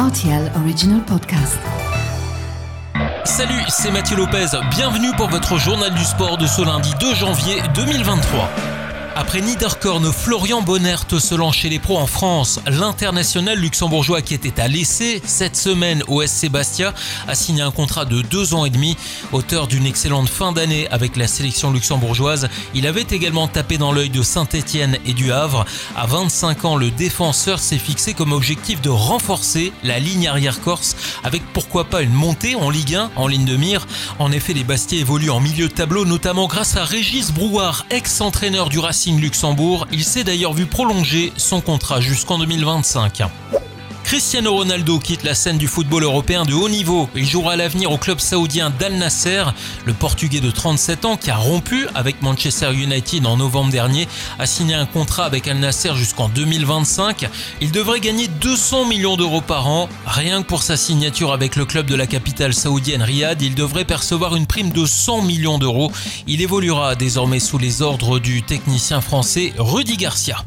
RTL Original Podcast. Salut, c'est Mathieu Lopez. Bienvenue pour votre journal du sport de ce lundi 2 janvier 2023. Après Niederkorn, Florian Bonnert se lance chez les pros en France. L'international luxembourgeois qui était à l'essai cette semaine au SC Bastia a signé un contrat de deux ans et demi. Auteur d'une excellente fin d'année avec la sélection luxembourgeoise, il avait également tapé dans l'œil de Saint-Etienne et du Havre. À 25 ans, le défenseur s'est fixé comme objectif de renforcer la ligne arrière corse avec pourquoi pas une montée en Ligue 1 en ligne de mire. En effet, les Bastiais évoluent en milieu de tableau, notamment grâce à Régis Brouard, ex-entraîneur du Racing Luxembourg. Il s'est d'ailleurs vu prolonger son contrat jusqu'en 2025. Cristiano Ronaldo quitte la scène du football européen de haut niveau. Il jouera à l'avenir au club saoudien d'Al Nasser. Le Portugais de 37 ans qui a rompu avec Manchester United en novembre dernier a signé un contrat avec Al Nasser jusqu'en 2025. Il devrait gagner 200 millions d'euros par an. Rien que pour sa signature avec le club de la capitale saoudienne Riyad, il devrait percevoir une prime de 100 millions d'euros. Il évoluera désormais sous les ordres du technicien français Rudy Garcia.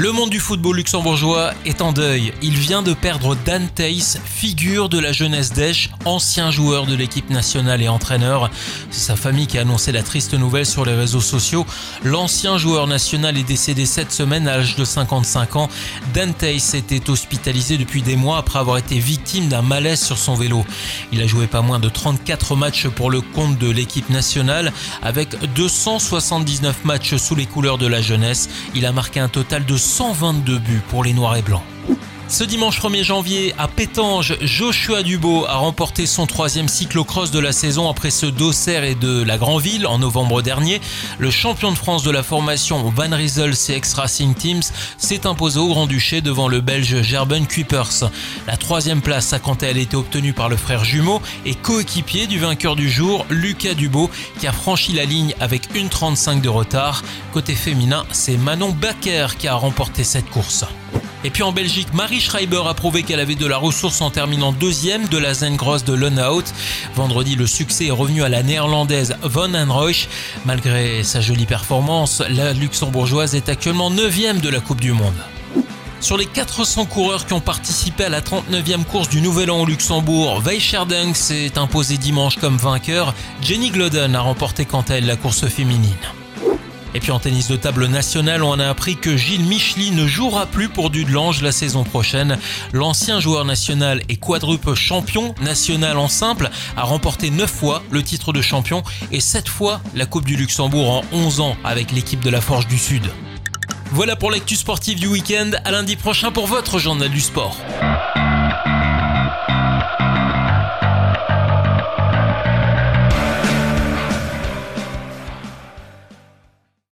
Le monde du football luxembourgeois est en deuil. Il vient de perdre Dan Theis, figure de la jeunesse d'Esch, ancien joueur de l'équipe nationale et entraîneur. C'est sa famille qui a annoncé la triste nouvelle sur les réseaux sociaux. L'ancien joueur national est décédé cette semaine à l'âge de 55 ans. Dan Theis était hospitalisé depuis des mois après avoir été victime d'un malaise sur son vélo. Il a joué pas moins de 34 matchs pour le compte de l'équipe nationale avec 279 matchs sous les couleurs de la jeunesse. Il a marqué un total de 122 buts pour les Noirs et Blancs. Ce dimanche 1er janvier, à Pétange, Joshua Dubo a remporté son troisième cyclocross de la saison après ce d'Auxerre et de la Grandville en novembre dernier. Le champion de France de la formation Van Riesel CX Racing Teams s'est imposé au Grand-Duché devant le Belge Gerben Kuipers. La troisième place a quant à elle été obtenue par le frère jumeau et coéquipier du vainqueur du jour, Lucas Dubo, qui a franchi la ligne avec une 35 de retard. Côté féminin, c'est Manon Baker qui a remporté cette course. Et puis en Belgique, Marie Schreiber a prouvé qu'elle avait de la ressource en terminant deuxième de la Zengross de Lenaut. Vendredi, le succès est revenu à la néerlandaise Von Anroich. Malgré sa jolie performance, la luxembourgeoise est actuellement 9 de la Coupe du Monde. Sur les 400 coureurs qui ont participé à la 39e course du Nouvel An au Luxembourg, Weicherdung s'est imposé dimanche comme vainqueur. Jenny Gloden a remporté quant à elle la course féminine. Et puis en tennis de table national, on a appris que Gilles Micheli ne jouera plus pour Dudelange la saison prochaine. L'ancien joueur national et quadruple champion national en simple a remporté 9 fois le titre de champion et 7 fois la Coupe du Luxembourg en 11 ans avec l'équipe de la Forge du Sud. Voilà pour l'actu sportive du week-end. À lundi prochain pour votre journal du sport.